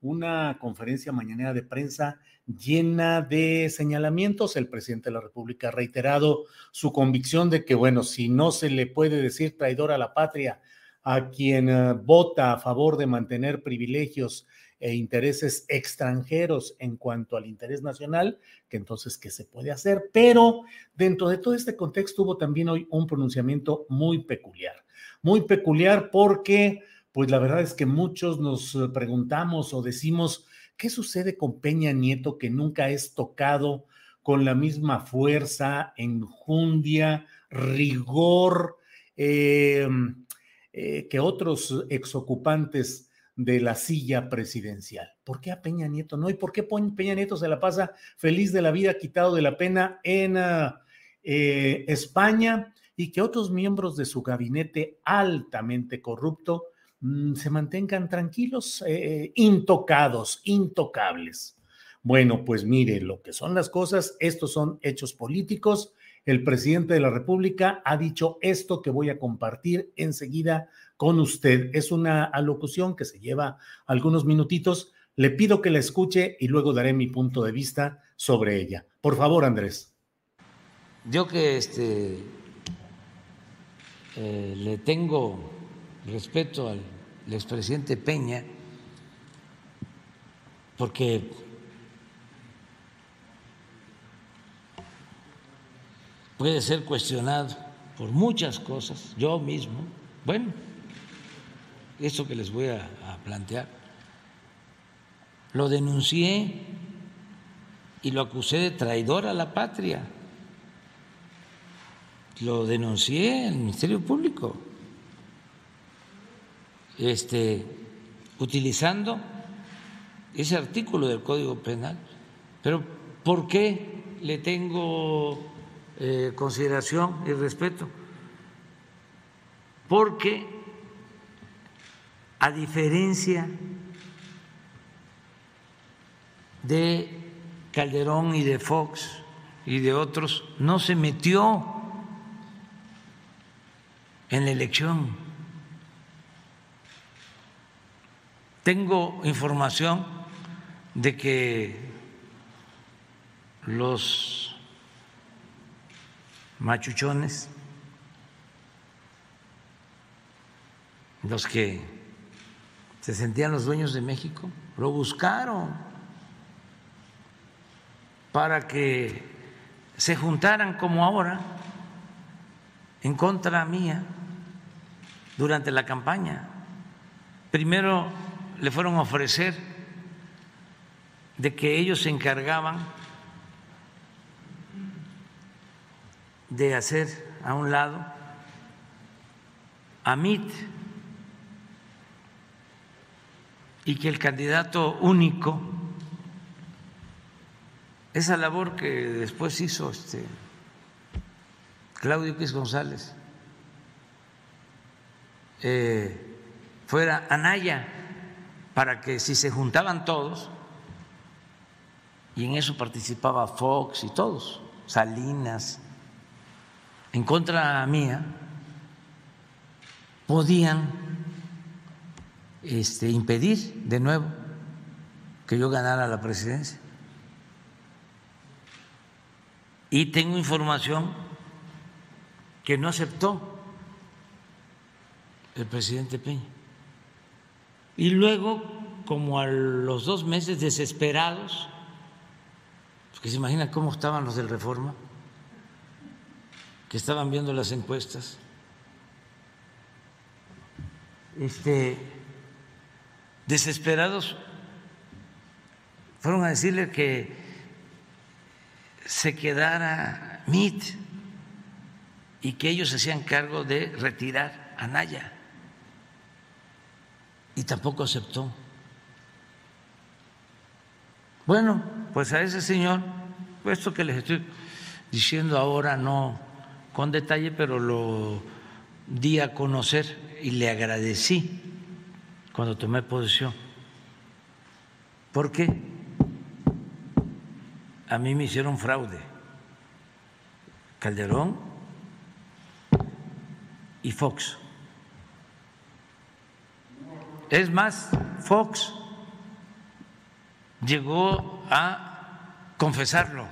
una conferencia mañanera de prensa llena de señalamientos. El presidente de la República ha reiterado su convicción de que, bueno, si no se le puede decir traidor a la patria a quien eh, vota a favor de mantener privilegios e intereses extranjeros en cuanto al interés nacional, que entonces, ¿qué se puede hacer? Pero dentro de todo este contexto hubo también hoy un pronunciamiento muy peculiar, muy peculiar porque pues la verdad es que muchos nos eh, preguntamos o decimos, ¿qué sucede con Peña Nieto que nunca es tocado con la misma fuerza, enjundia, rigor em, eh, que otros exocupantes de la silla presidencial? ¿Por qué a Peña Nieto no? ¿Y por qué Peña Nieto se la pasa feliz de la vida, quitado de la pena en ah, eh, España? y que otros miembros de su gabinete altamente corrupto se mantengan tranquilos, eh, intocados, intocables. Bueno, pues mire, lo que son las cosas, estos son hechos políticos. El presidente de la República ha dicho esto que voy a compartir enseguida con usted. Es una alocución que se lleva algunos minutitos. Le pido que la escuche y luego daré mi punto de vista sobre ella. Por favor, Andrés. Yo que este, eh, le tengo respeto al expresidente Peña, porque puede ser cuestionado por muchas cosas, yo mismo, bueno, eso que les voy a, a plantear, lo denuncié y lo acusé de traidor a la patria, lo denuncié al Ministerio Público este, utilizando ese artículo del Código Penal. Pero ¿por qué le tengo eh, consideración y respeto? Porque a diferencia de Calderón y de Fox y de otros, no se metió en la elección Tengo información de que los machuchones, los que se sentían los dueños de México, lo buscaron para que se juntaran como ahora en contra mía durante la campaña. Primero le fueron a ofrecer de que ellos se encargaban de hacer a un lado a MIT y que el candidato único, esa labor que después hizo este Claudio Quis González, eh, fuera Anaya para que si se juntaban todos, y en eso participaba Fox y todos, Salinas, en contra mía, podían este, impedir de nuevo que yo ganara la presidencia. Y tengo información que no aceptó el presidente Peña. Y luego, como a los dos meses desesperados, porque se imagina cómo estaban los del Reforma, que estaban viendo las encuestas, este, desesperados, fueron a decirle que se quedara MIT y que ellos se hacían cargo de retirar a Naya. Y tampoco aceptó. Bueno, pues a ese señor, esto que les estoy diciendo ahora no con detalle, pero lo di a conocer y le agradecí cuando tomé posesión. Porque a mí me hicieron fraude. Calderón y Fox. Es más, Fox llegó a confesarlo,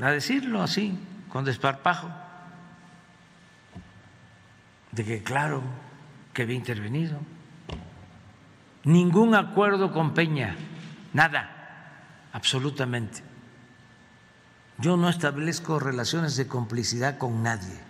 a decirlo así, con desparpajo, de que claro que había intervenido. Ningún acuerdo con Peña, nada, absolutamente. Yo no establezco relaciones de complicidad con nadie.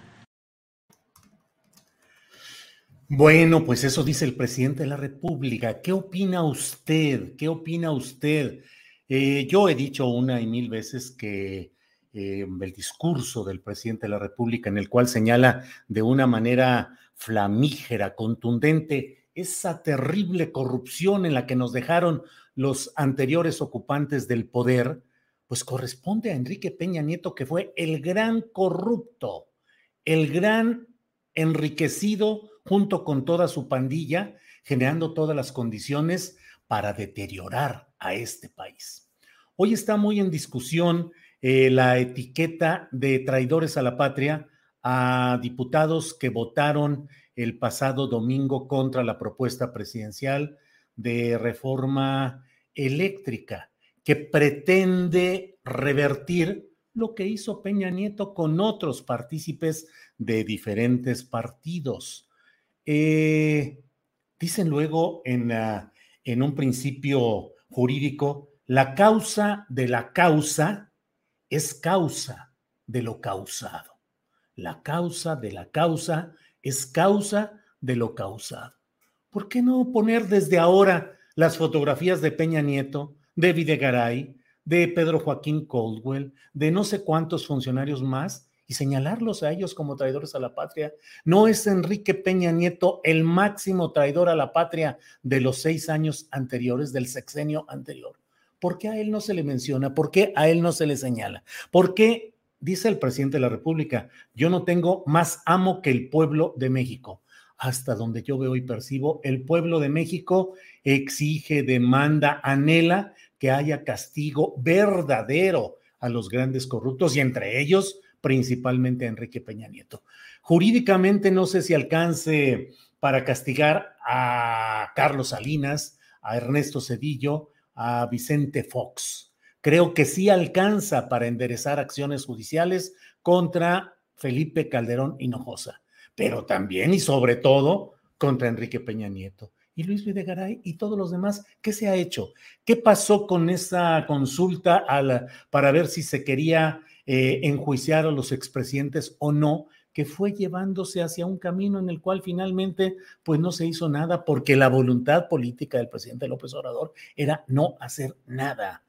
Bueno, pues eso dice el presidente de la República. ¿Qué opina usted? ¿Qué opina usted? Eh, yo he dicho una y mil veces que eh, el discurso del presidente de la República, en el cual señala de una manera flamígera, contundente, esa terrible corrupción en la que nos dejaron los anteriores ocupantes del poder, pues corresponde a Enrique Peña Nieto, que fue el gran corrupto, el gran enriquecido junto con toda su pandilla, generando todas las condiciones para deteriorar a este país. Hoy está muy en discusión eh, la etiqueta de traidores a la patria a diputados que votaron el pasado domingo contra la propuesta presidencial de reforma eléctrica que pretende revertir lo que hizo Peña Nieto con otros partícipes de diferentes partidos. Eh, dicen luego en, en un principio jurídico, la causa de la causa es causa de lo causado. La causa de la causa es causa de lo causado. ¿Por qué no poner desde ahora las fotografías de Peña Nieto, de Videgaray, de Pedro Joaquín Coldwell, de no sé cuántos funcionarios más y señalarlos a ellos como traidores a la patria. ¿No es Enrique Peña Nieto el máximo traidor a la patria de los seis años anteriores, del sexenio anterior? ¿Por qué a él no se le menciona? ¿Por qué a él no se le señala? ¿Por qué, dice el presidente de la República, yo no tengo más amo que el pueblo de México? Hasta donde yo veo y percibo, el pueblo de México exige, demanda, anhela que haya castigo verdadero a los grandes corruptos y entre ellos principalmente a Enrique Peña Nieto. Jurídicamente no sé si alcance para castigar a Carlos Salinas, a Ernesto Cedillo, a Vicente Fox. Creo que sí alcanza para enderezar acciones judiciales contra Felipe Calderón Hinojosa, pero también y sobre todo contra Enrique Peña Nieto. Y Luis Videgaray y todos los demás, ¿qué se ha hecho? ¿Qué pasó con esa consulta para ver si se quería eh, enjuiciar a los expresidentes o no, que fue llevándose hacia un camino en el cual finalmente pues no se hizo nada porque la voluntad política del presidente López Obrador era no hacer nada.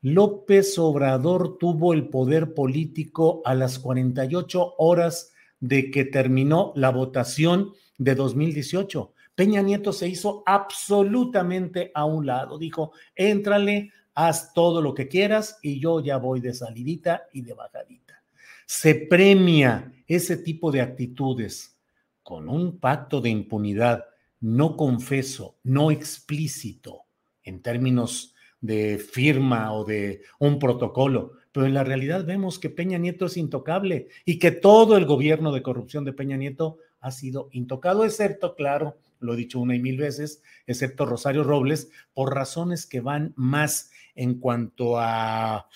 López Obrador tuvo el poder político a las 48 horas de que terminó la votación de 2018. Peña Nieto se hizo absolutamente a un lado. Dijo, éntrale haz todo lo que quieras y yo ya voy de salidita y de bajadita. Se premia ese tipo de actitudes con un pacto de impunidad no confeso, no explícito en términos de firma o de un protocolo, pero en la realidad vemos que Peña Nieto es intocable y que todo el gobierno de corrupción de Peña Nieto ha sido intocado, excepto, claro, lo he dicho una y mil veces, excepto Rosario Robles, por razones que van más en cuanto a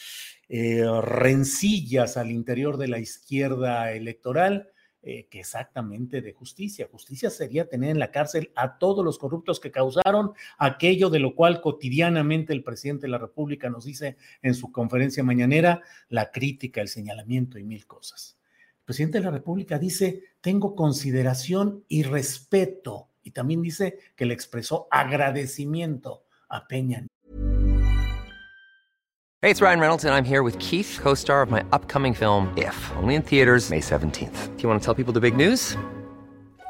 eh, rencillas al interior de la izquierda electoral eh, que exactamente de justicia. Justicia sería tener en la cárcel a todos los corruptos que causaron aquello de lo cual cotidianamente el presidente de la República nos dice en su conferencia mañanera, la crítica, el señalamiento y mil cosas. El presidente de la República dice, tengo consideración y respeto, y también dice que le expresó agradecimiento a Peña Hey, it's Ryan Reynolds, and I'm here with Keith, co star of my upcoming film, If, only in theaters, May 17th. Do you want to tell people the big news?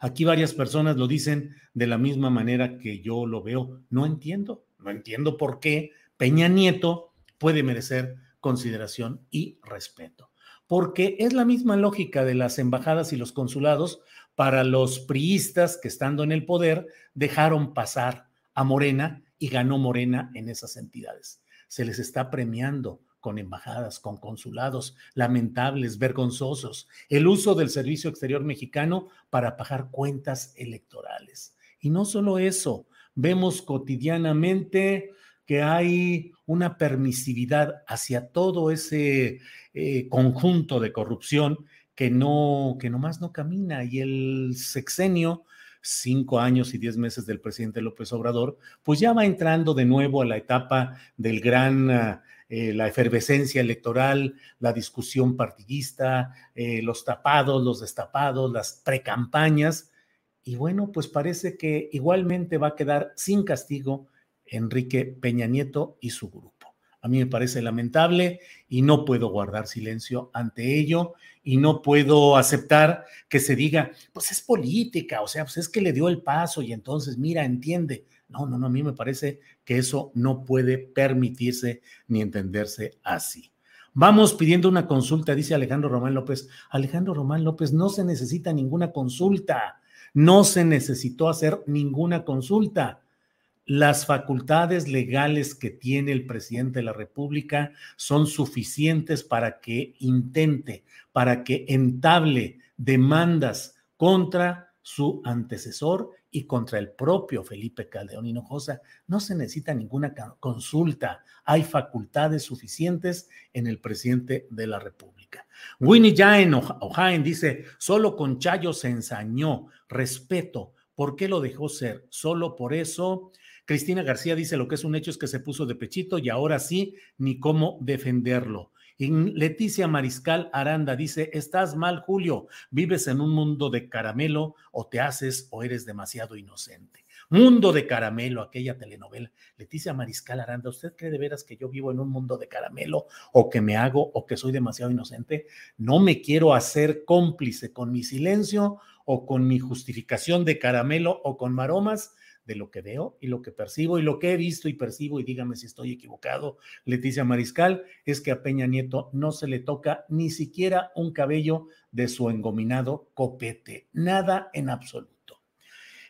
Aquí varias personas lo dicen de la misma manera que yo lo veo. No entiendo, no entiendo por qué Peña Nieto puede merecer consideración y respeto. Porque es la misma lógica de las embajadas y los consulados para los priistas que estando en el poder dejaron pasar a Morena y ganó Morena en esas entidades. Se les está premiando con embajadas, con consulados lamentables, vergonzosos, el uso del Servicio Exterior Mexicano para pagar cuentas electorales. Y no solo eso, vemos cotidianamente que hay una permisividad hacia todo ese eh, conjunto de corrupción que no, que nomás no camina. Y el sexenio, cinco años y diez meses del presidente López Obrador, pues ya va entrando de nuevo a la etapa del gran ah, eh, la efervescencia electoral, la discusión partidista, eh, los tapados, los destapados, las precampañas. Y bueno, pues parece que igualmente va a quedar sin castigo Enrique Peña Nieto y su grupo. A mí me parece lamentable y no puedo guardar silencio ante ello y no puedo aceptar que se diga, pues es política, o sea, pues es que le dio el paso y entonces, mira, entiende. No, no, no, a mí me parece que eso no puede permitirse ni entenderse así. Vamos pidiendo una consulta, dice Alejandro Román López. Alejandro Román López, no se necesita ninguna consulta, no se necesitó hacer ninguna consulta. Las facultades legales que tiene el presidente de la República son suficientes para que intente, para que entable demandas contra su antecesor y contra el propio Felipe Caldeón Hinojosa. No se necesita ninguna consulta. Hay facultades suficientes en el presidente de la República. Winnie Jaén Ojaen dice, solo con Chayo se ensañó. Respeto. ¿Por qué lo dejó ser? Solo por eso. Cristina García dice, lo que es un hecho es que se puso de pechito y ahora sí, ni cómo defenderlo. Leticia Mariscal Aranda dice, estás mal, Julio, vives en un mundo de caramelo o te haces o eres demasiado inocente. Mundo de caramelo, aquella telenovela. Leticia Mariscal Aranda, ¿usted cree de veras que yo vivo en un mundo de caramelo o que me hago o que soy demasiado inocente? No me quiero hacer cómplice con mi silencio o con mi justificación de caramelo o con maromas de lo que veo y lo que percibo y lo que he visto y percibo, y dígame si estoy equivocado, Leticia Mariscal, es que a Peña Nieto no se le toca ni siquiera un cabello de su engominado copete, nada en absoluto.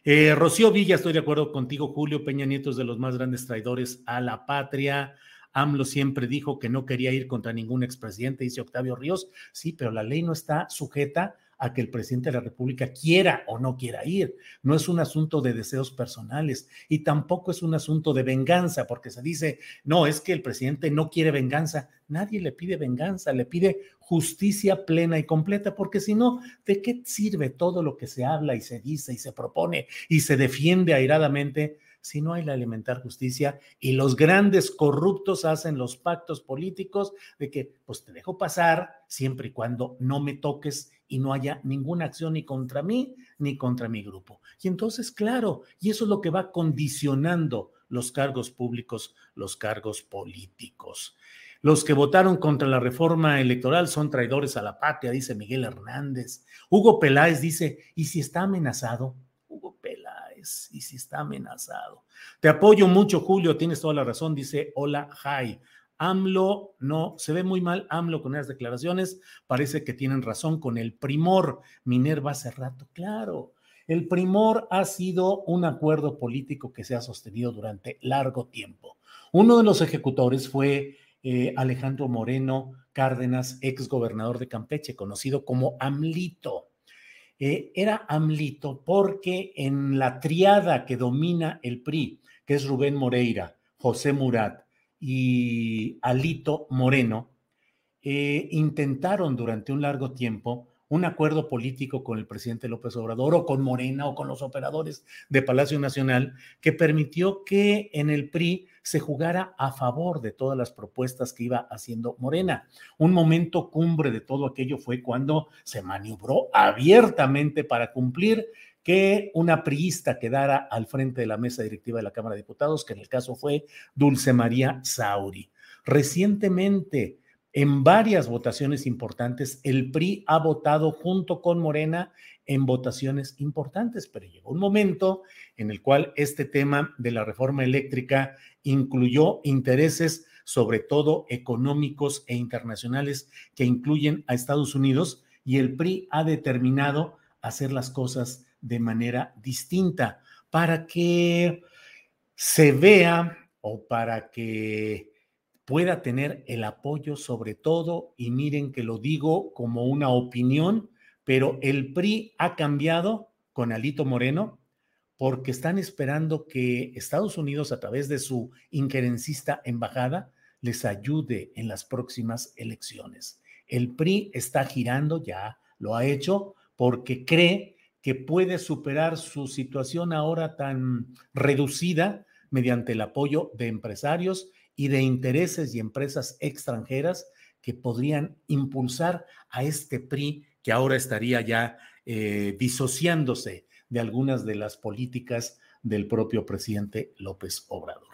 Eh, Rocío Villa, estoy de acuerdo contigo, Julio Peña Nieto es de los más grandes traidores a la patria. AMLO siempre dijo que no quería ir contra ningún expresidente, dice Octavio Ríos. Sí, pero la ley no está sujeta a que el presidente de la República quiera o no quiera ir. No es un asunto de deseos personales y tampoco es un asunto de venganza, porque se dice, no, es que el presidente no quiere venganza. Nadie le pide venganza, le pide justicia plena y completa, porque si no, ¿de qué sirve todo lo que se habla y se dice y se propone y se defiende airadamente? si no hay la elemental justicia y los grandes corruptos hacen los pactos políticos de que pues te dejo pasar siempre y cuando no me toques y no haya ninguna acción ni contra mí ni contra mi grupo. Y entonces, claro, y eso es lo que va condicionando los cargos públicos, los cargos políticos. Los que votaron contra la reforma electoral son traidores a la patria, dice Miguel Hernández. Hugo Peláez dice, ¿y si está amenazado? y si está amenazado. Te apoyo mucho, Julio, tienes toda la razón, dice Hola Jai. AMLO no, se ve muy mal AMLO con esas declaraciones, parece que tienen razón con el primor. Minerva hace rato, claro. El primor ha sido un acuerdo político que se ha sostenido durante largo tiempo. Uno de los ejecutores fue eh, Alejandro Moreno Cárdenas, ex gobernador de Campeche, conocido como AMLITO. Eh, era AMLITO porque en la triada que domina el PRI, que es Rubén Moreira, José Murat y Alito Moreno, eh, intentaron durante un largo tiempo un acuerdo político con el presidente López Obrador o con Morena o con los operadores de Palacio Nacional que permitió que en el PRI se jugara a favor de todas las propuestas que iba haciendo Morena. Un momento cumbre de todo aquello fue cuando se maniobró abiertamente para cumplir que una priista quedara al frente de la mesa directiva de la Cámara de Diputados, que en el caso fue Dulce María Sauri. Recientemente, en varias votaciones importantes, el PRI ha votado junto con Morena en votaciones importantes, pero llegó un momento en el cual este tema de la reforma eléctrica incluyó intereses, sobre todo económicos e internacionales, que incluyen a Estados Unidos, y el PRI ha determinado hacer las cosas de manera distinta para que se vea o para que pueda tener el apoyo sobre todo, y miren que lo digo como una opinión, pero el PRI ha cambiado con Alito Moreno porque están esperando que Estados Unidos, a través de su injerencista embajada, les ayude en las próximas elecciones. El PRI está girando, ya lo ha hecho, porque cree que puede superar su situación ahora tan reducida mediante el apoyo de empresarios y de intereses y empresas extranjeras que podrían impulsar a este PRI que ahora estaría ya eh, disociándose de algunas de las políticas del propio presidente López Obrador.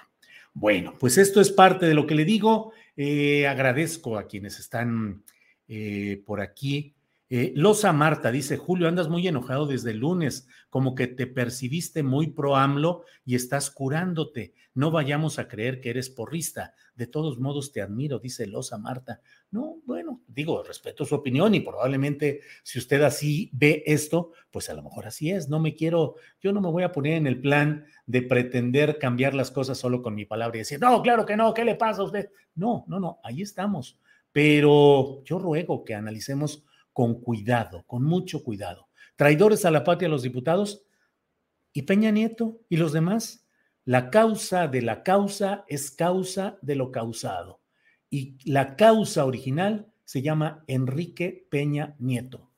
Bueno, pues esto es parte de lo que le digo. Eh, agradezco a quienes están eh, por aquí eh, Losa Marta dice, Julio, andas muy enojado desde el lunes, como que te percibiste muy pro AMLO y estás curándote. No vayamos a creer que eres porrista. De todos modos, te admiro, dice Losa Marta. No, bueno, digo, respeto su opinión y probablemente si usted así ve esto, pues a lo mejor así es. No me quiero, yo no me voy a poner en el plan de pretender cambiar las cosas solo con mi palabra y decir, no, claro que no, ¿qué le pasa a usted? No, no, no, ahí estamos. Pero yo ruego que analicemos con cuidado, con mucho cuidado. Traidores a la patria los diputados y Peña Nieto y los demás. La causa de la causa es causa de lo causado. Y la causa original se llama Enrique Peña Nieto.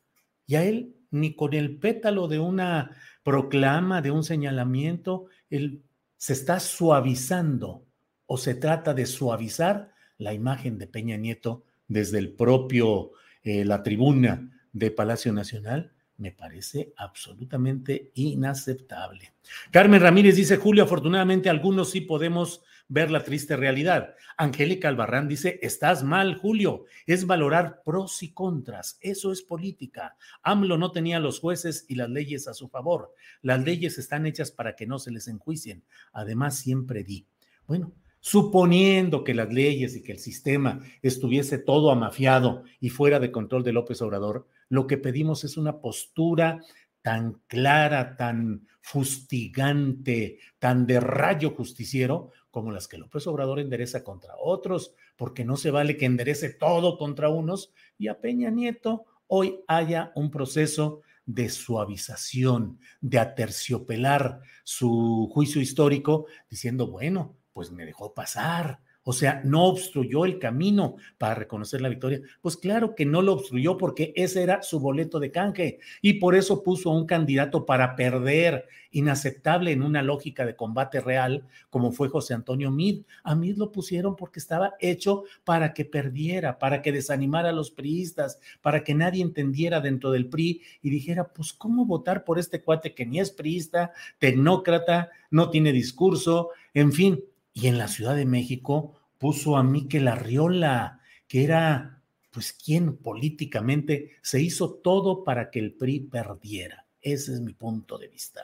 Y a él ni con el pétalo de una proclama, de un señalamiento, él se está suavizando o se trata de suavizar la imagen de Peña Nieto desde el propio eh, la tribuna de Palacio Nacional, me parece absolutamente inaceptable. Carmen Ramírez dice, Julio, afortunadamente algunos sí podemos ver la triste realidad. Angélica Albarrán dice, estás mal, Julio, es valorar pros y contras, eso es política. AMLO no tenía los jueces y las leyes a su favor. Las leyes están hechas para que no se les enjuicien. Además, siempre di. Bueno, suponiendo que las leyes y que el sistema estuviese todo amafiado y fuera de control de López Obrador, lo que pedimos es una postura tan clara, tan fustigante, tan de rayo justiciero como las que López Obrador endereza contra otros, porque no se vale que enderece todo contra unos. Y a Peña Nieto hoy haya un proceso de suavización, de aterciopelar su juicio histórico, diciendo, bueno, pues me dejó pasar, o sea, no obstruyó el camino para reconocer la victoria. Pues claro que no lo obstruyó porque ese era su boleto de canje y por eso puso a un candidato para perder, inaceptable en una lógica de combate real, como fue José Antonio Mid. A Mid lo pusieron porque estaba hecho para que perdiera, para que desanimara a los priistas, para que nadie entendiera dentro del PRI y dijera, pues, ¿cómo votar por este cuate que ni es priista, tecnócrata, no tiene discurso, en fin? Y en la Ciudad de México puso a Miquel Arriola, que era, pues, quien políticamente se hizo todo para que el PRI perdiera. Ese es mi punto de vista.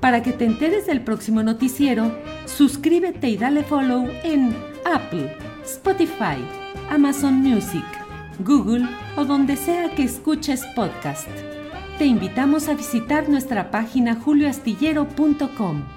Para que te enteres del próximo noticiero, suscríbete y dale follow en Apple, Spotify, Amazon Music, Google o donde sea que escuches podcast. Te invitamos a visitar nuestra página julioastillero.com.